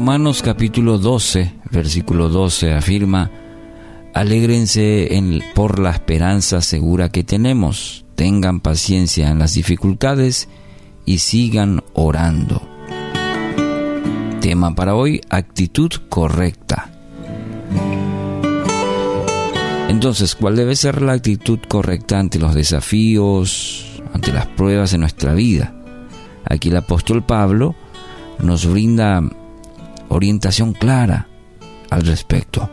Romanos capítulo 12, versículo 12 afirma, Alégrense en, por la esperanza segura que tenemos, tengan paciencia en las dificultades y sigan orando. Tema para hoy, actitud correcta. Entonces, ¿cuál debe ser la actitud correcta ante los desafíos, ante las pruebas en nuestra vida? Aquí el apóstol Pablo nos brinda orientación clara al respecto.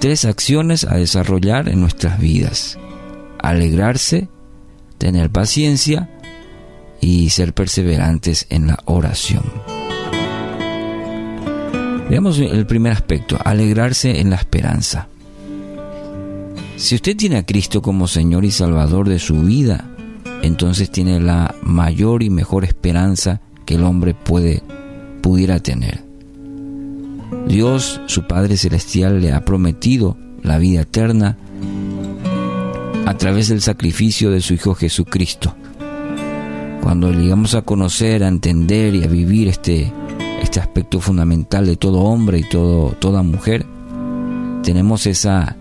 Tres acciones a desarrollar en nuestras vidas. Alegrarse, tener paciencia y ser perseverantes en la oración. Veamos el primer aspecto, alegrarse en la esperanza. Si usted tiene a Cristo como Señor y Salvador de su vida, entonces tiene la mayor y mejor esperanza que el hombre puede pudiera tener. Dios, su Padre Celestial, le ha prometido la vida eterna a través del sacrificio de su Hijo Jesucristo. Cuando llegamos a conocer, a entender y a vivir este, este aspecto fundamental de todo hombre y todo, toda mujer, tenemos esa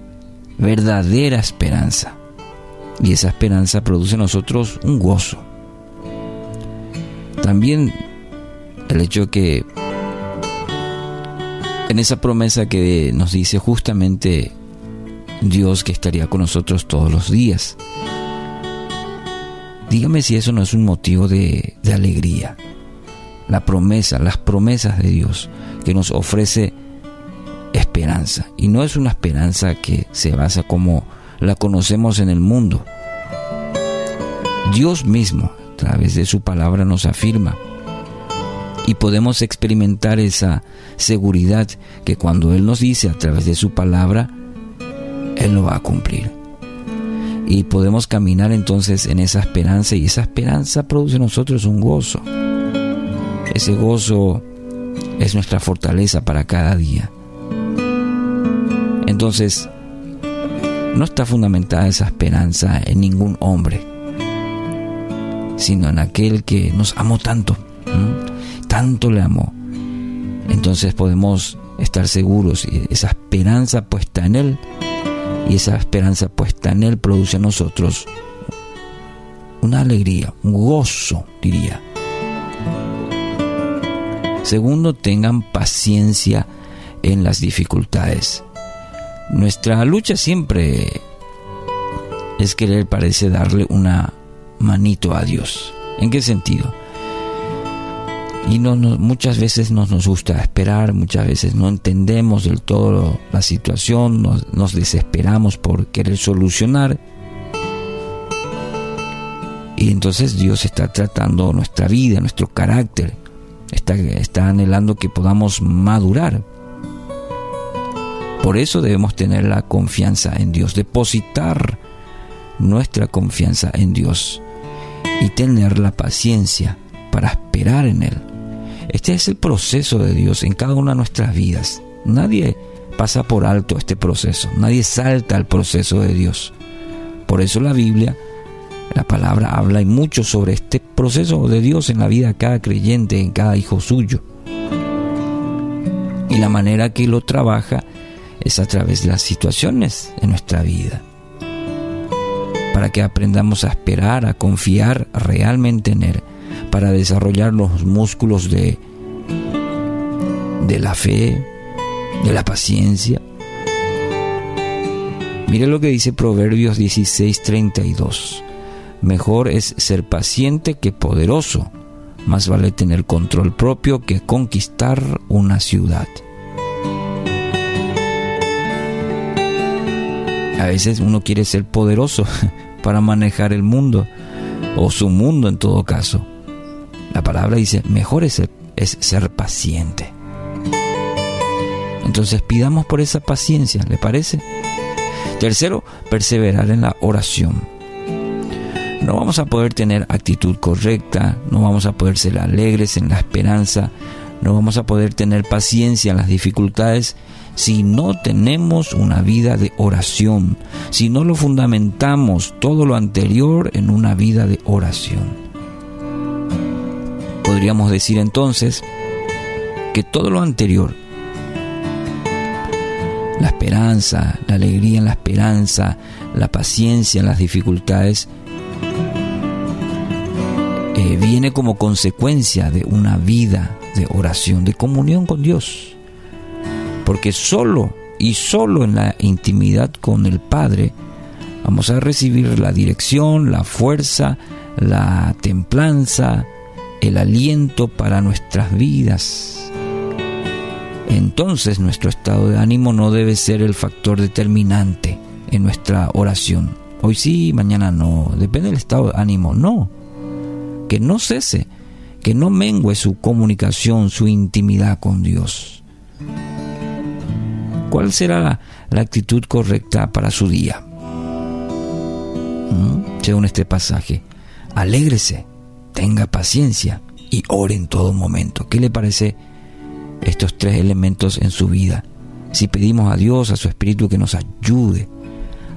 verdadera esperanza. Y esa esperanza produce en nosotros un gozo. También el hecho que en esa promesa que nos dice justamente Dios que estaría con nosotros todos los días. Dígame si eso no es un motivo de, alegría. La promesa, las promesas de Dios que nos ofrece esperanza. Y no es una esperanza que se basa como la conocemos en el mundo. Dios mismo, a través de su palabra, nos afirma y podemos experimentar esa seguridad que cuando Él nos dice a través de su palabra, Él lo va a cumplir. Y podemos caminar entonces en esa esperanza y esa esperanza produce en nosotros un gozo. Ese gozo es nuestra fortaleza para cada día. Entonces, no está fundamentada esa esperanza en ningún hombre, sino en aquel que nos amó tanto tanto le amó. Entonces podemos estar seguros y esa esperanza puesta en Él y esa esperanza puesta en Él produce a nosotros una alegría, un gozo, diría. Segundo, tengan paciencia en las dificultades. Nuestra lucha siempre es querer, parece, darle una manito a Dios. ¿En qué sentido? Y no, muchas veces no nos gusta esperar, muchas veces no entendemos del todo la situación, nos, desesperamos por querer solucionar. Y entonces Dios está tratando nuestra vida, nuestro carácter, está, está anhelando que podamos madurar. Por eso debemos tener la confianza en Dios, depositar nuestra confianza en Dios y tener la paciencia para esperar en Él. Este es el proceso de Dios en cada una de nuestras vidas. Nadie pasa por alto este proceso, nadie salta al proceso de Dios. Por eso la Biblia, la palabra habla y mucho sobre este proceso de Dios en la vida de cada creyente, en cada hijo suyo. Y la manera que lo trabaja es a través de las situaciones en nuestra vida. Para que aprendamos a esperar, a confiar realmente en Él para desarrollar los músculos de, de la fe, de la paciencia. Mire lo que dice Proverbios 16:32. Mejor es ser paciente que poderoso. Más vale tener control propio que conquistar una ciudad. A veces uno quiere ser poderoso para manejar el mundo, o su mundo en todo caso. La palabra dice, mejor es ser, paciente. Entonces pidamos por esa paciencia, ¿le parece? Tercero, perseverar en la oración. No vamos a poder tener actitud correcta, no vamos a poder ser alegres en la esperanza, no vamos a poder tener paciencia en las dificultades si no tenemos una vida de oración, si no lo fundamentamos todo lo anterior en una vida de oración. Podríamos decir entonces que todo lo anterior. La esperanza, la alegría en la esperanza, la paciencia en las dificultades, eh, viene como consecuencia de una vida de oración, de comunión con Dios. Porque solo y solo en la intimidad con el Padre vamos a recibir la dirección, la fuerza, la templanza, el aliento para nuestras vidas. Entonces nuestro estado de ánimo no debe ser el factor determinante en nuestra oración. Hoy sí, mañana no. Depende del estado de ánimo. No. Que no cese, que no mengue su comunicación, su intimidad con Dios. ¿Cuál será la, actitud correcta para su día? ¿Mm? Según este pasaje, alégrese, tenga paciencia y ore en todo momento. ¿Qué le parece estos tres elementos en su vida? Si pedimos a Dios, a su Espíritu, que nos ayude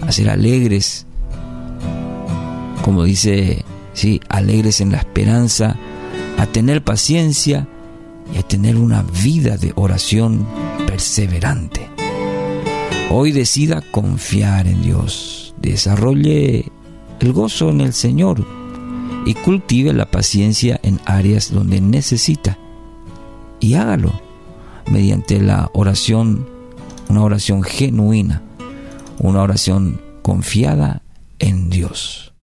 a ser alegres, como dice, sí, alegres en la esperanza, a tener paciencia y a tener una vida de oración perseverante. Hoy decida confiar en Dios, desarrolle el gozo en el Señor y cultive la paciencia en áreas donde necesita. Y hágalo mediante la oración, una oración genuina, una oración confiada en Dios.